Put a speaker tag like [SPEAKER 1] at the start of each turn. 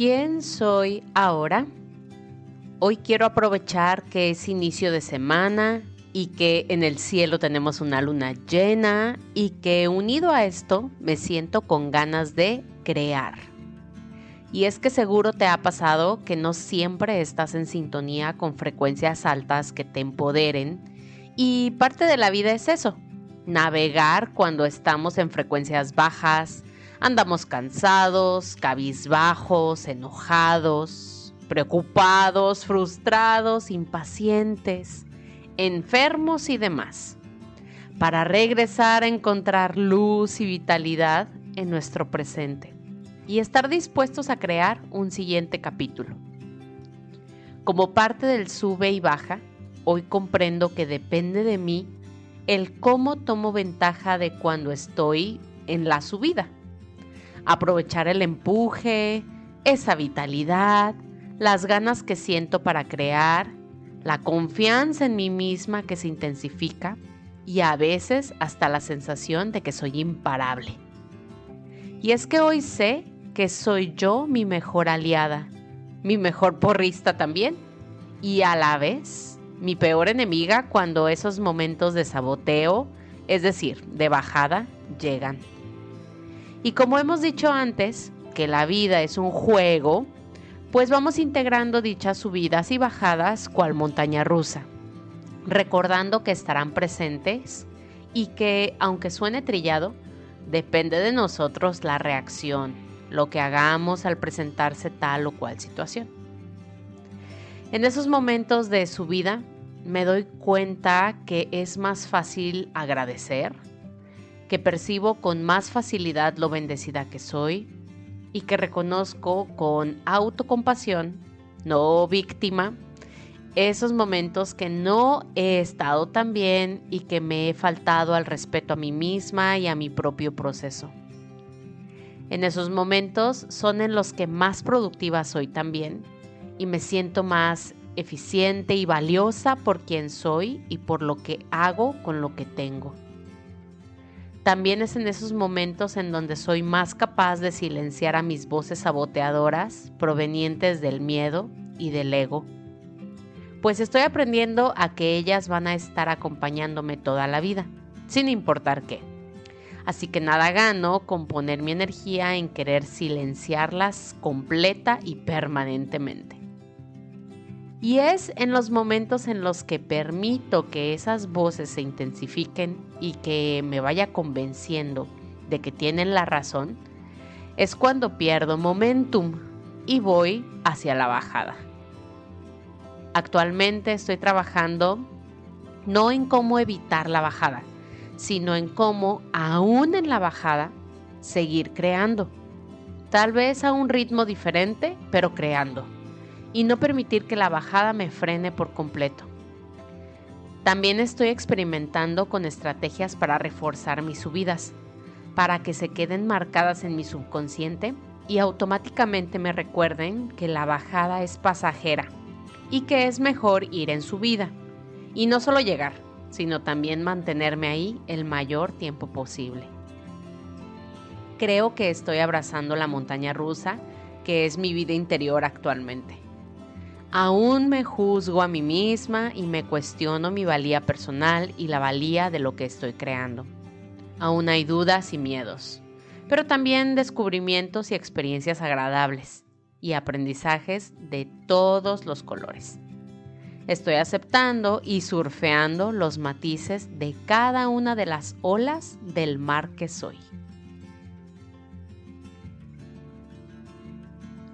[SPEAKER 1] ¿Quién soy ahora? Hoy quiero aprovechar que es inicio de semana y que en el cielo tenemos una luna llena y que unido a esto me siento con ganas de crear. Y es que seguro te ha pasado que no siempre estás en sintonía con frecuencias altas que te empoderen y parte de la vida es eso, navegar cuando estamos en frecuencias bajas, andamos cansados, cabizbajos, enojados, preocupados, frustrados, impacientes enfermos y demás, para regresar a encontrar luz y vitalidad en nuestro presente y estar dispuestos a crear un siguiente capítulo. Como parte del sube y baja, hoy comprendo que depende de mí el cómo tomo ventaja de cuando estoy en la subida. Aprovechar el empuje, esa vitalidad, las ganas que siento para crear la confianza en mí misma que se intensifica y a veces hasta la sensación de que soy imparable. Y es que hoy sé que soy yo mi mejor aliada, mi mejor porrista también y a la vez mi peor enemiga cuando esos momentos de saboteo, es decir, de bajada, llegan. Y como hemos dicho antes, que la vida es un juego, pues vamos integrando dichas subidas y bajadas cual montaña rusa, recordando que estarán presentes y que, aunque suene trillado, depende de nosotros la reacción, lo que hagamos al presentarse tal o cual situación. En esos momentos de subida me doy cuenta que es más fácil agradecer, que percibo con más facilidad lo bendecida que soy, y que reconozco con autocompasión, no víctima, esos momentos que no he estado tan bien y que me he faltado al respeto a mí misma y a mi propio proceso. En esos momentos son en los que más productiva soy también y me siento más eficiente y valiosa por quien soy y por lo que hago con lo que tengo. También es en esos momentos en donde soy más capaz de silenciar a mis voces saboteadoras provenientes del miedo y del ego. Pues estoy aprendiendo a que ellas van a estar acompañándome toda la vida, sin importar qué. Así que nada gano con poner mi energía en querer silenciarlas completa y permanentemente. Y es en los momentos en los que permito que esas voces se intensifiquen y que me vaya convenciendo de que tienen la razón, es cuando pierdo momentum y voy hacia la bajada. Actualmente estoy trabajando no en cómo evitar la bajada, sino en cómo, aún en la bajada, seguir creando. Tal vez a un ritmo diferente, pero creando y no permitir que la bajada me frene por completo. También estoy experimentando con estrategias para reforzar mis subidas, para que se queden marcadas en mi subconsciente y automáticamente me recuerden que la bajada es pasajera y que es mejor ir en subida y no solo llegar, sino también mantenerme ahí el mayor tiempo posible. Creo que estoy abrazando la montaña rusa, que es mi vida interior actualmente. Aún me juzgo a mí misma y me cuestiono mi valía personal y la valía de lo que estoy creando. Aún hay dudas y miedos, pero también descubrimientos y experiencias agradables y aprendizajes de todos los colores. Estoy aceptando y surfeando los matices de cada una de las olas del mar que soy.